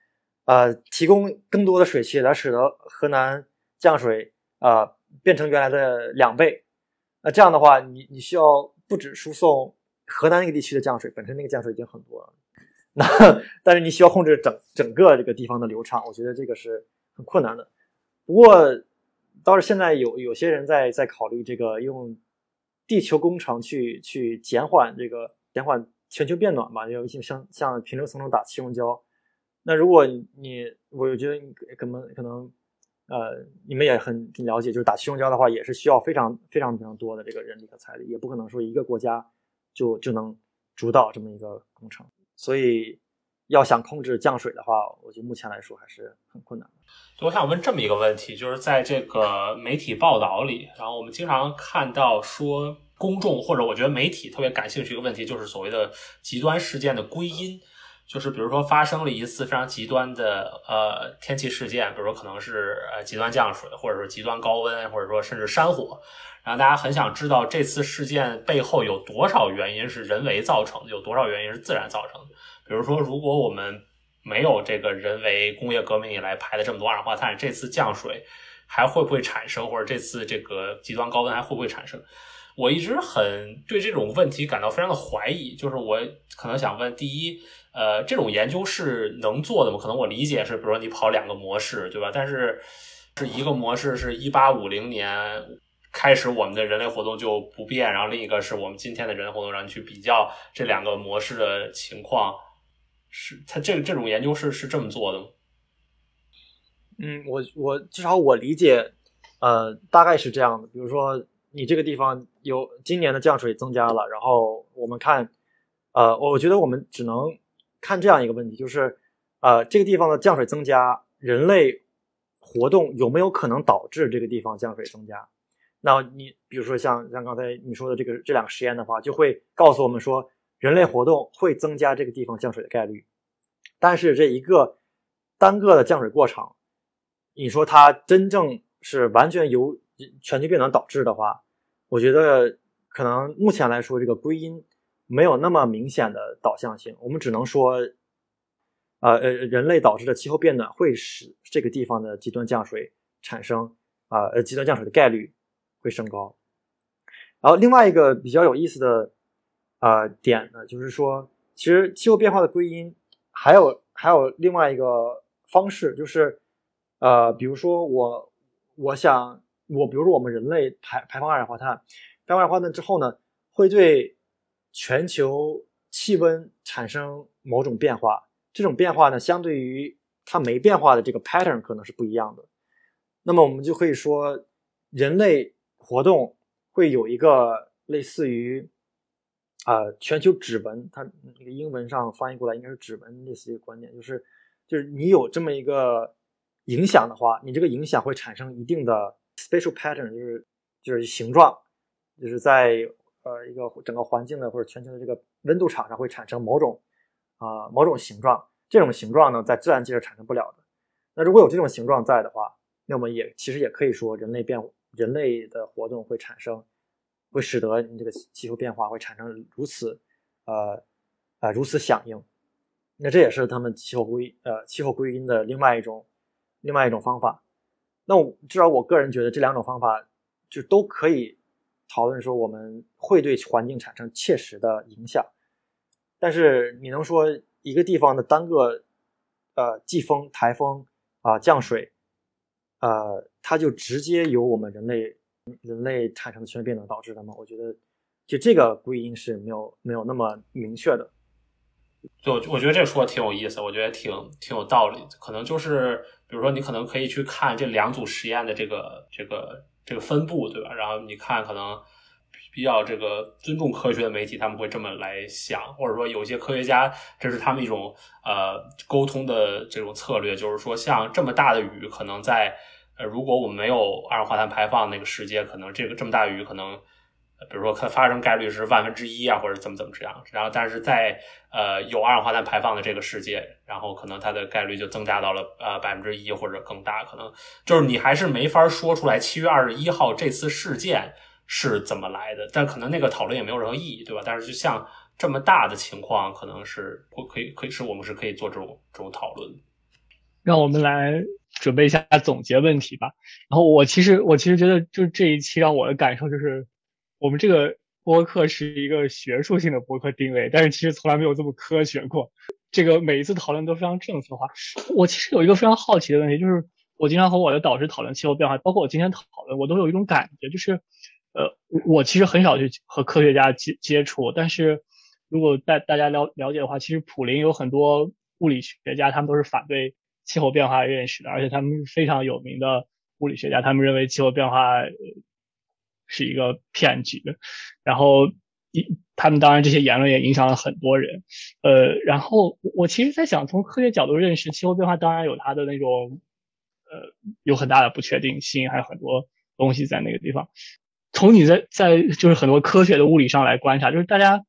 呃，提供更多的水汽来使得河南降水啊变成原来的两倍。那这样的话，你你需要不止输送河南那个地区的降水，本身那个降水已经很多了。那但是你需要控制整整个这个地方的流畅，我觉得这个是很困难的。不过倒是现在有有些人在在考虑这个用地球工程去去减缓这个减缓全球变暖吧，就像像平流层中打气溶胶。那如果你，我觉得可能可能，呃，你们也很了解，就是打气溶胶的话，也是需要非常非常非常多的这个人力和财力，也不可能说一个国家就就能主导这么一个工程。所以，要想控制降水的话，我觉得目前来说还是很困难的。我想问这么一个问题，就是在这个媒体报道里，然后我们经常看到说，公众或者我觉得媒体特别感兴趣一个问题，就是所谓的极端事件的归因。就是比如说发生了一次非常极端的呃天气事件，比如说可能是呃极端降水，或者说极端高温，或者说甚至山火，然后大家很想知道这次事件背后有多少原因是人为造成的，有多少原因是自然造成的。比如说，如果我们没有这个人为工业革命以来排的这么多二氧化碳，这次降水还会不会产生，或者这次这个极端高温还会不会产生？我一直很对这种问题感到非常的怀疑，就是我可能想问：第一，呃，这种研究是能做的吗？可能我理解是，比如说你跑两个模式，对吧？但是是一个模式是一八五零年开始我们的人类活动就不变，然后另一个是我们今天的人类活动，让你去比较这两个模式的情况，是它这这种研究是是这么做的吗？嗯，我我至少我理解，呃，大概是这样的。比如说你这个地方有今年的降水增加了，然后我们看，呃，我觉得我们只能。看这样一个问题，就是，呃，这个地方的降水增加，人类活动有没有可能导致这个地方降水增加？那你比如说像像刚才你说的这个这两个实验的话，就会告诉我们说，人类活动会增加这个地方降水的概率。但是这一个单个的降水过程，你说它真正是完全由全球变暖导致的话，我觉得可能目前来说这个归因。没有那么明显的导向性，我们只能说，呃呃，人类导致的气候变暖会使这个地方的极端降水产生，啊呃，极端降水的概率会升高。然后另外一个比较有意思的呃点呢，就是说，其实气候变化的归因还有还有另外一个方式，就是呃，比如说我我想我比如说我们人类排排放二氧化碳，排放二氧化碳之后呢，会对全球气温产生某种变化，这种变化呢，相对于它没变化的这个 pattern 可能是不一样的。那么我们就可以说，人类活动会有一个类似于啊全球指纹，它那个英文上翻译过来应该是指纹，类似一个观点，就是就是你有这么一个影响的话，你这个影响会产生一定的 spatial pattern，就是就是形状，就是在。呃，一个整个环境的或者全球的这个温度场上会产生某种啊某种形状，这种形状呢在自然界是产生不了的。那如果有这种形状在的话，那么也其实也可以说人类变人类的活动会产生，会使得你这个气候变化会产生如此呃呃如此响应。那这也是他们气候归呃气候归因的另外一种另外一种方法。那至少我个人觉得这两种方法就都可以。讨论说我们会对环境产生切实的影响，但是你能说一个地方的单个呃季风、台风啊降水，呃，它就直接由我们人类人类产生的全球变暖导致的吗？我觉得就这个归因是没有没有那么明确的。就我觉得这说的挺有意思，我觉得挺挺有道理。可能就是比如说你可能可以去看这两组实验的这个这个。这个分布对吧？然后你看，可能比较这个尊重科学的媒体，他们会这么来想，或者说有些科学家，这是他们一种呃沟通的这种策略，就是说，像这么大的雨，可能在呃，如果我们没有二氧化碳排放那个世界，可能这个这么大雨可能。比如说，它发生概率是万分之一啊，或者怎么怎么这样。然后，但是在呃有二氧化碳排放的这个世界，然后可能它的概率就增加到了呃百分之一或者更大。可能就是你还是没法说出来七月二十一号这次事件是怎么来的。但可能那个讨论也没有任何意义，对吧？但是就像这么大的情况，可能是可可以可以是我们是可以做这种这种讨论。让我们来准备一下总结问题吧。然后我其实我其实觉得，就这一期让我的感受就是。我们这个播客是一个学术性的播客定位，但是其实从来没有这么科学过。这个每一次讨论都非常政策化。我其实有一个非常好奇的问题，就是我经常和我的导师讨论气候变化，包括我今天讨论，我都有一种感觉，就是，呃，我其实很少去和科学家接接触，但是如果大大家了了解的话，其实普林有很多物理学家，他们都是反对气候变化认识的，而且他们是非常有名的物理学家，他们认为气候变化。是一个骗局，然后他们当然这些言论也影响了很多人。呃，然后我其实在想，从科学角度认识气候变化，当然有它的那种呃有很大的不确定性，还有很多东西在那个地方。从你在在就是很多科学的物理上来观察，就是大家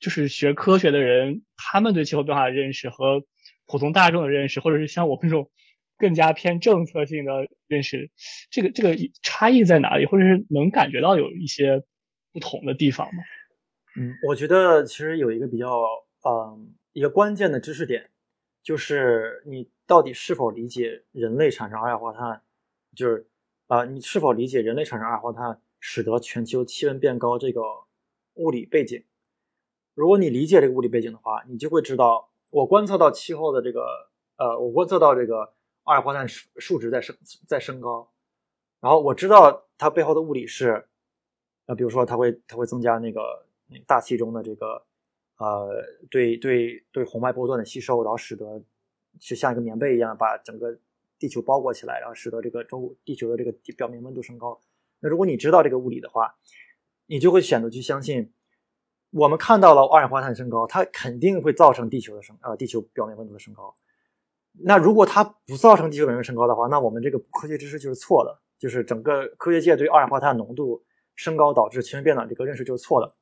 就是学科学的人，他们对气候变化的认识和普通大众的认识，或者是像我们这种更加偏政策性的认识，这个这个差异在哪里，或者是能感觉到有一些不同的地方吗？嗯，我觉得其实有一个比较嗯一个关键的知识点，就是你到底是否理解人类产生二氧化碳，就是啊你是否理解人类产生二氧化碳？使得全球气温变高这个物理背景，如果你理解这个物理背景的话，你就会知道，我观测到气候的这个，呃，我观测到这个二氧化碳数数值在升在升高，然后我知道它背后的物理是，呃，比如说它会它会增加那个大气中的这个，呃，对对对红外波段的吸收，然后使得就像一个棉被一样把整个地球包裹起来，然后使得这个中地球的这个表面温度升高。那如果你知道这个物理的话，你就会选择去相信，我们看到了二氧化碳升高，它肯定会造成地球的升呃地球表面温度的升高。那如果它不造成地球表面升高的话，那我们这个科学知识就是错的，就是整个科学界对二氧化碳浓度升高导致气温变暖这个认识就是错的。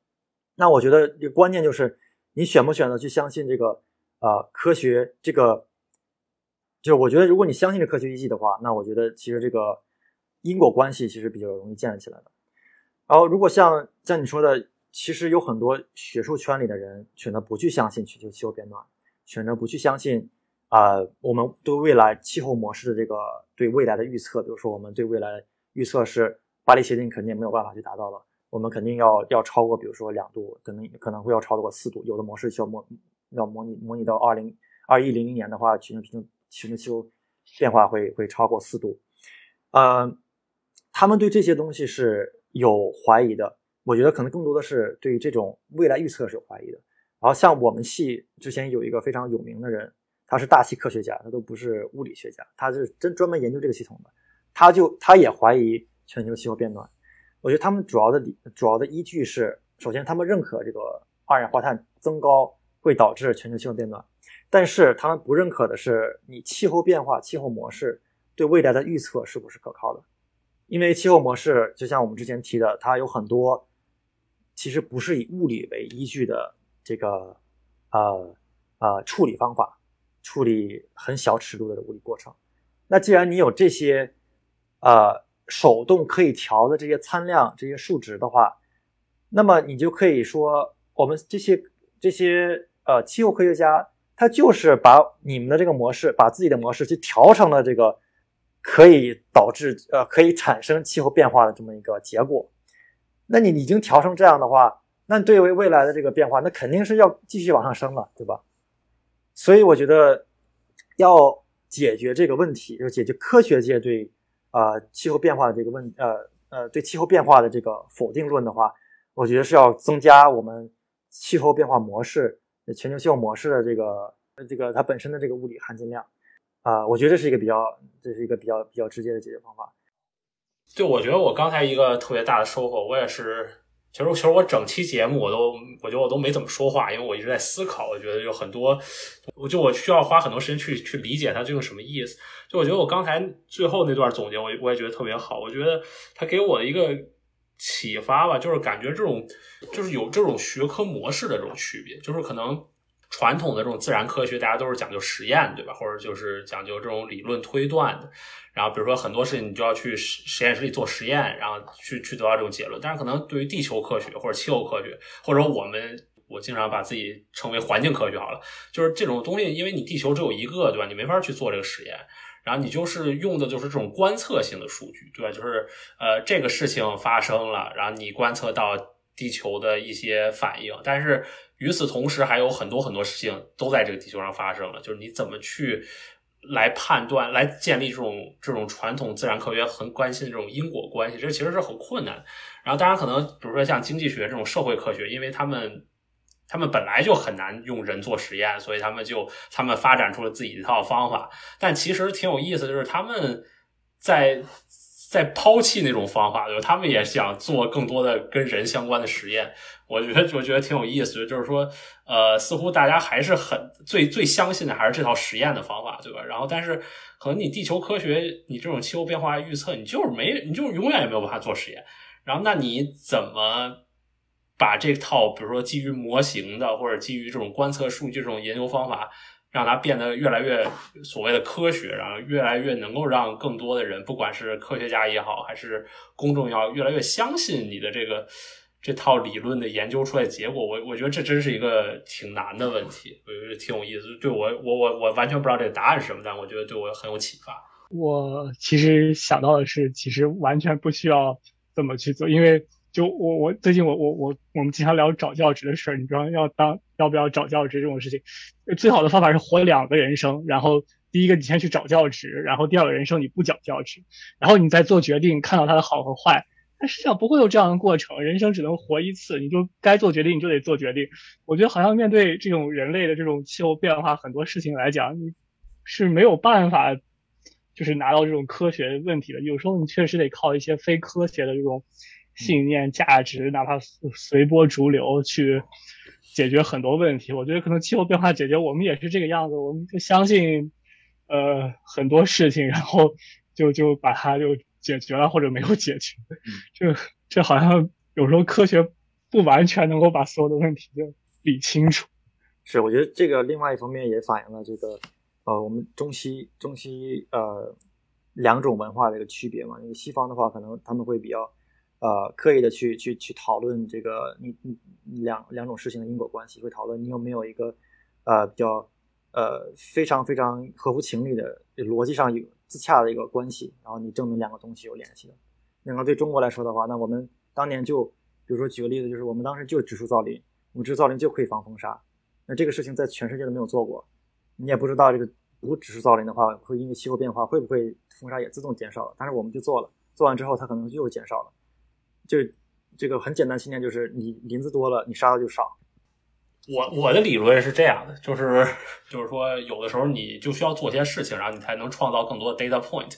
那我觉得这个关键就是你选不选择去相信这个呃科学这个，就是我觉得如果你相信这科学依据的话，那我觉得其实这个。因果关系其实比较容易建立起来的。然后，如果像像你说的，其实有很多学术圈里的人选择不去相信全球气候变暖，选择不去相信啊，我们对未来气候模式的这个对未来的预测，比如说我们对未来预测是巴黎协定肯定没有办法去达到了，我们肯定要要超过，比如说两度，可能可能会要超过四度，有的模式需要模要模拟模拟到二零二一零零年的话，全球平均全球气候变化会会超过四度，呃。他们对这些东西是有怀疑的，我觉得可能更多的是对于这种未来预测是有怀疑的。然后像我们系之前有一个非常有名的人，他是大气科学家，他都不是物理学家，他是真专门研究这个系统的。他就他也怀疑全球气候变暖。我觉得他们主要的理主要的依据是，首先他们认可这个二氧化碳增高会导致全球气候变暖，但是他们不认可的是你气候变化、气候模式对未来的预测是不是可靠的。因为气候模式就像我们之前提的，它有很多其实不是以物理为依据的这个呃呃处理方法，处理很小尺度的物理过程。那既然你有这些呃手动可以调的这些参量、这些数值的话，那么你就可以说，我们这些这些呃气候科学家，他就是把你们的这个模式，把自己的模式去调成了这个。可以导致呃，可以产生气候变化的这么一个结果。那你已经调成这样的话，那对于未来的这个变化，那肯定是要继续往上升了，对吧？所以我觉得要解决这个问题，就解决科学界对啊气候变化的这个问呃呃对气候变化的这个否定论的话，我觉得是要增加我们气候变化模式、全球气候模式的这个这个它本身的这个物理含金量。啊，我觉得这是一个比较，这是一个比较比较直接的解决方法。对，我觉得我刚才一个特别大的收获，我也是，其实其实我整期节目我都，我觉得我都没怎么说话，因为我一直在思考。我觉得有很多，我就我需要花很多时间去去理解它究竟什么意思。就我觉得我刚才最后那段总结，我我也觉得特别好。我觉得它给我的一个启发吧，就是感觉这种就是有这种学科模式的这种区别，就是可能。传统的这种自然科学，大家都是讲究实验，对吧？或者就是讲究这种理论推断的。然后比如说很多事情，你就要去实实验室里做实验，然后去去得到这种结论。但是可能对于地球科学或者气候科学，或者我们我经常把自己称为环境科学好了，就是这种东西，因为你地球只有一个，对吧？你没法去做这个实验，然后你就是用的就是这种观测性的数据，对吧？就是呃这个事情发生了，然后你观测到地球的一些反应，但是。与此同时，还有很多很多事情都在这个地球上发生了。就是你怎么去来判断、来建立这种这种传统自然科学很关心的这种因果关系，这其实是很困难。然后，当然可能，比如说像经济学这种社会科学，因为他们他们本来就很难用人做实验，所以他们就他们发展出了自己一套方法。但其实挺有意思，就是他们在。在抛弃那种方法，对吧？他们也想做更多的跟人相关的实验。我觉得我觉得挺有意思的，就是说，呃，似乎大家还是很最最相信的还是这套实验的方法，对吧？然后，但是可能你地球科学，你这种气候变化预测，你就是没，你就永远也没有办法做实验。然后，那你怎么把这套，比如说基于模型的，或者基于这种观测数据这种研究方法？让它变得越来越所谓的科学，然后越来越能够让更多的人，不管是科学家也好，还是公众也好，越来越相信你的这个这套理论的研究出来结果。我我觉得这真是一个挺难的问题，我觉得挺有意思。对我我我我完全不知道这个答案是什么，但我觉得对我很有启发。我其实想到的是，其实完全不需要这么去做，因为。就我我最近我我我我们经常聊找教职的事儿，你知道要当要不要找教职这种事情，最好的方法是活两个人生，然后第一个你先去找教职，然后第二个人生你不讲教职，然后你再做决定，看到它的好和坏。但实际上不会有这样的过程，人生只能活一次，你就该做决定你就得做决定。我觉得好像面对这种人类的这种气候变化很多事情来讲，你是没有办法就是拿到这种科学问题的，有时候你确实得靠一些非科学的这种。信念、价值，哪怕随波逐流去解决很多问题，我觉得可能气候变化解决我们也是这个样子，我们就相信呃很多事情，然后就就把它就解决了或者没有解决，这这好像有时候科学不完全能够把所有的问题就理清楚。是，我觉得这个另外一方面也反映了这个呃我们中西中西呃两种文化的一个区别嘛，因为西方的话可能他们会比较。呃，刻意的去去去讨论这个你你两两种事情的因果关系，会讨论你有没有一个呃比较呃非常非常合乎情理的逻辑上有自洽的一个关系，然后你证明两个东西有联系的。那么对中国来说的话，那我们当年就比如说举个例子，就是我们当时就植树造林，我们植树造林就可以防风沙，那这个事情在全世界都没有做过，你也不知道这个不植树造林的话，会因为气候变化会不会风沙也自动减少了，但是我们就做了，做完之后它可能又减少了。就这个很简单信念，就是你林子多了，你杀的就少。我我的理论是这样的，就是就是说，有的时候你就需要做些事情，然后你才能创造更多的 data point，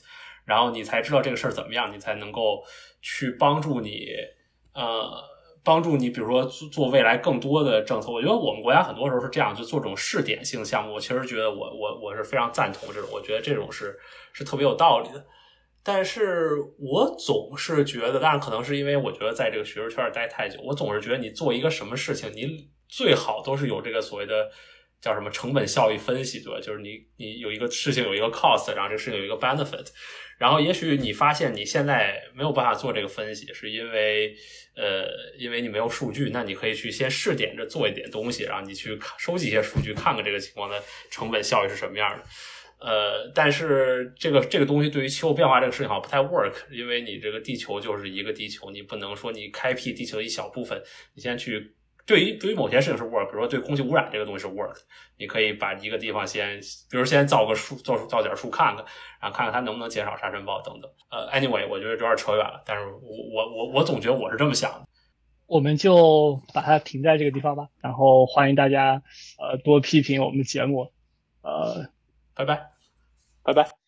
然后你才知道这个事儿怎么样，你才能够去帮助你呃帮助你，比如说做未来更多的政策。我觉得我们国家很多时候是这样，就做这种试点性项目。我其实觉得我我我是非常赞同这种，我觉得这种是是特别有道理的。但是我总是觉得，当然可能是因为我觉得在这个学术圈待太久，我总是觉得你做一个什么事情，你最好都是有这个所谓的叫什么成本效益分析，对吧？就是你你有一个事情有一个 cost，然后这个事情有一个 benefit，然后也许你发现你现在没有办法做这个分析，是因为呃，因为你没有数据，那你可以去先试点着做一点东西，然后你去收集一些数据，看看这个情况的成本效益是什么样的。呃，但是这个这个东西对于气候变化这个事情好像不太 work，因为你这个地球就是一个地球，你不能说你开辟地球一小部分，你先去对于对于某些事情是 work，比如说对空气污染这个东西是 work，你可以把一个地方先，比如先造个树，造造点树看看，然后看看它能不能减少沙尘暴等等。呃，anyway，我觉得有点扯远了，但是我我我我总觉得我是这么想的，我们就把它停在这个地方吧，然后欢迎大家呃多批评我们的节目，呃。拜拜，拜拜。